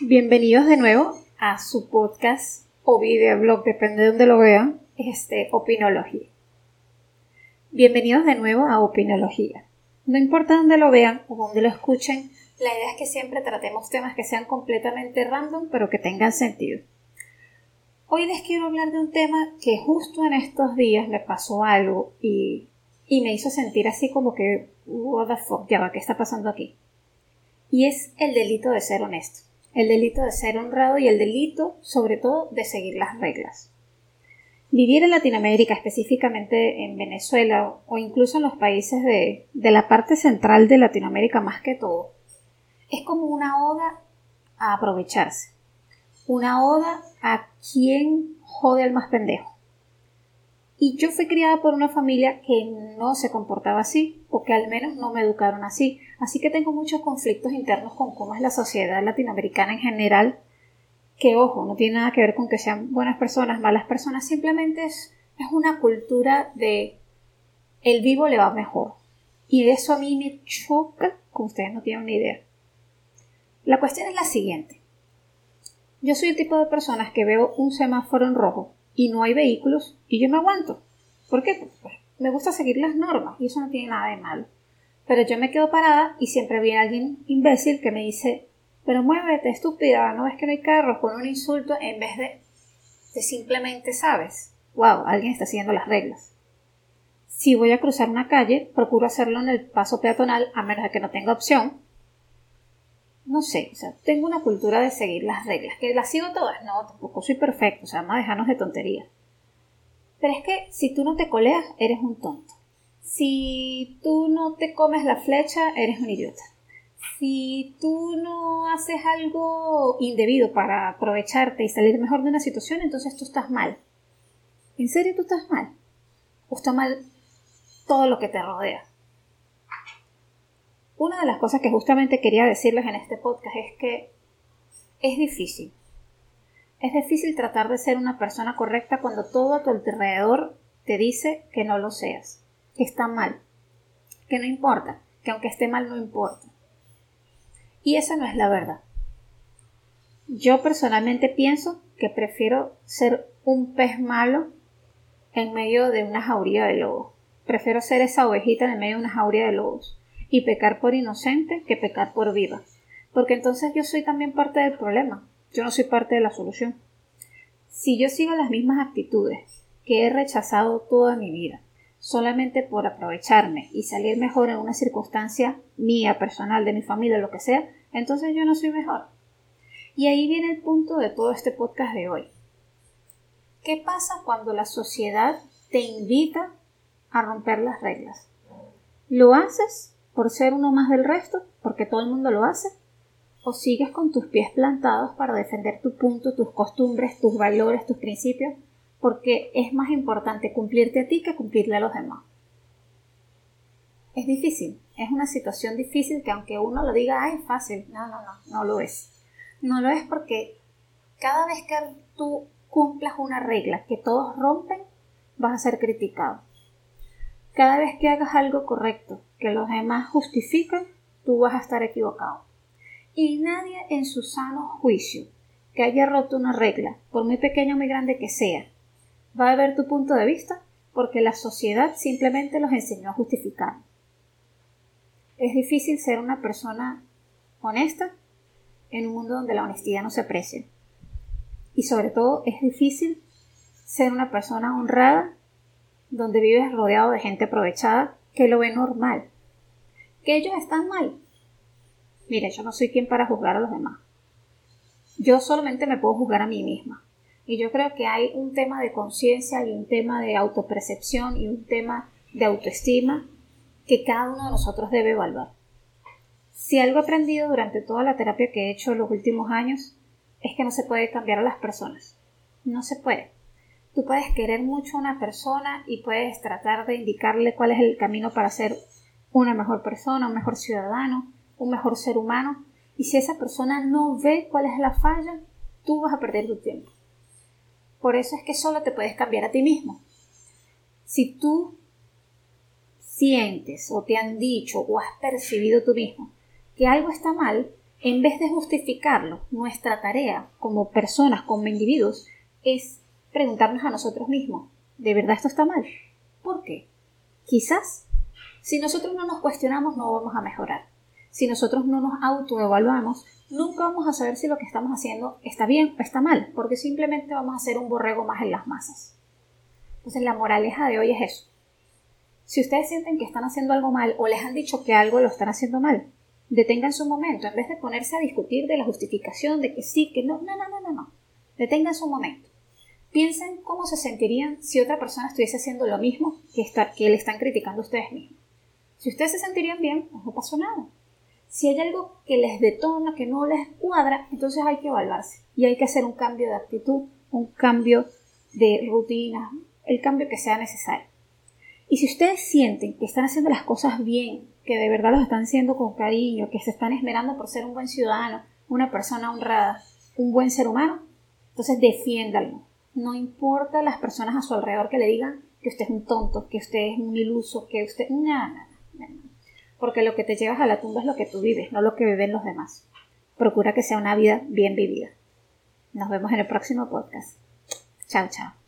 Bienvenidos de nuevo a su podcast o videoblog, depende de donde lo vean, este, Opinología. Bienvenidos de nuevo a Opinología. No importa dónde lo vean o dónde lo escuchen, la idea es que siempre tratemos temas que sean completamente random, pero que tengan sentido. Hoy les quiero hablar de un tema que justo en estos días me pasó algo y, y me hizo sentir así como que, what the fuck, ya va, ¿qué está pasando aquí? Y es el delito de ser honesto, el delito de ser honrado y el delito, sobre todo, de seguir las reglas. Vivir en Latinoamérica, específicamente en Venezuela o incluso en los países de, de la parte central de Latinoamérica más que todo, es como una oda a aprovecharse, una oda a quien jode al más pendejo. Y yo fui criada por una familia que no se comportaba así, o que al menos no me educaron así, así que tengo muchos conflictos internos con cómo es la sociedad latinoamericana en general, que ojo, no tiene nada que ver con que sean buenas personas, malas personas, simplemente es, es una cultura de el vivo le va mejor. Y eso a mí me choca, como ustedes no tienen ni idea. La cuestión es la siguiente. Yo soy el tipo de personas que veo un semáforo en rojo y no hay vehículos y yo me aguanto. ¿Por qué? Pues me gusta seguir las normas y eso no tiene nada de malo. Pero yo me quedo parada y siempre viene alguien imbécil que me dice, pero muévete, estúpida, no ves que no hay carros, con un insulto en vez de, de simplemente sabes, wow, alguien está siguiendo las reglas. Si voy a cruzar una calle, procuro hacerlo en el paso peatonal a menos de que no tenga opción, no sé, o sea, tengo una cultura de seguir las reglas, que las sigo todas, no, tampoco soy perfecto, o sea, vamos a dejarnos de tonterías. Pero es que si tú no te coleas, eres un tonto. Si tú no te comes la flecha, eres un idiota. Si tú no haces algo indebido para aprovecharte y salir mejor de una situación, entonces tú estás mal. ¿En serio tú estás mal? ¿O está mal todo lo que te rodea? Una de las cosas que justamente quería decirles en este podcast es que es difícil. Es difícil tratar de ser una persona correcta cuando todo a tu alrededor te dice que no lo seas, que está mal, que no importa, que aunque esté mal no importa. Y esa no es la verdad. Yo personalmente pienso que prefiero ser un pez malo en medio de una jauría de lobos. Prefiero ser esa ovejita en medio de una jauría de lobos y pecar por inocente que pecar por viva. Porque entonces yo soy también parte del problema, yo no soy parte de la solución. Si yo sigo las mismas actitudes que he rechazado toda mi vida, solamente por aprovecharme y salir mejor en una circunstancia mía, personal, de mi familia, lo que sea, entonces yo no soy mejor. Y ahí viene el punto de todo este podcast de hoy. ¿Qué pasa cuando la sociedad te invita a romper las reglas? ¿Lo haces por ser uno más del resto, porque todo el mundo lo hace, o sigues con tus pies plantados para defender tu punto, tus costumbres, tus valores, tus principios, porque es más importante cumplirte a ti que cumplirle a los demás. Es difícil, es una situación difícil que aunque uno lo diga, ay, fácil, no, no, no, no lo es. No lo es porque cada vez que tú cumplas una regla que todos rompen, vas a ser criticado. Cada vez que hagas algo correcto, que los demás justifican, tú vas a estar equivocado. Y nadie en su sano juicio que haya roto una regla, por muy pequeña o muy grande que sea, va a ver tu punto de vista porque la sociedad simplemente los enseñó a justificar. Es difícil ser una persona honesta en un mundo donde la honestidad no se aprecia. Y sobre todo es difícil ser una persona honrada donde vives rodeado de gente aprovechada que lo ve normal. Que ellos están mal. Mire, yo no soy quien para juzgar a los demás. Yo solamente me puedo juzgar a mí misma. Y yo creo que hay un tema de conciencia y un tema de autopercepción y un tema de autoestima que cada uno de nosotros debe evaluar. Si algo he aprendido durante toda la terapia que he hecho en los últimos años es que no se puede cambiar a las personas. No se puede. Tú puedes querer mucho a una persona y puedes tratar de indicarle cuál es el camino para ser una mejor persona, un mejor ciudadano, un mejor ser humano. Y si esa persona no ve cuál es la falla, tú vas a perder tu tiempo. Por eso es que solo te puedes cambiar a ti mismo. Si tú sientes o te han dicho o has percibido tú mismo que algo está mal, En vez de justificarlo, nuestra tarea como personas, como individuos, es preguntarnos a nosotros mismos, ¿de verdad esto está mal? ¿Por qué? Quizás, si nosotros no nos cuestionamos, no vamos a mejorar. Si nosotros no nos autoevaluamos, nunca vamos a saber si lo que estamos haciendo está bien o está mal, porque simplemente vamos a ser un borrego más en las masas. Entonces la moraleja de hoy es eso. Si ustedes sienten que están haciendo algo mal o les han dicho que algo lo están haciendo mal, detengan su momento, en vez de ponerse a discutir de la justificación de que sí, que no, no, no, no, no, no. Detengan su momento. Piensen cómo se sentirían si otra persona estuviese haciendo lo mismo que, que le están criticando ustedes mismos. Si ustedes se sentirían bien, pues no pasó nada. Si hay algo que les detona, que no les cuadra, entonces hay que evaluarse y hay que hacer un cambio de actitud, un cambio de rutina, el cambio que sea necesario. Y si ustedes sienten que están haciendo las cosas bien, que de verdad los están haciendo con cariño, que se están esmerando por ser un buen ciudadano, una persona honrada, un buen ser humano, entonces defiéndanlo. No importa las personas a su alrededor que le digan que usted es un tonto, que usted es un iluso, que usted... Nada, nada, Porque lo que te llevas a la tumba es lo que tú vives, no lo que viven los demás. Procura que sea una vida bien vivida. Nos vemos en el próximo podcast. Chao, chao.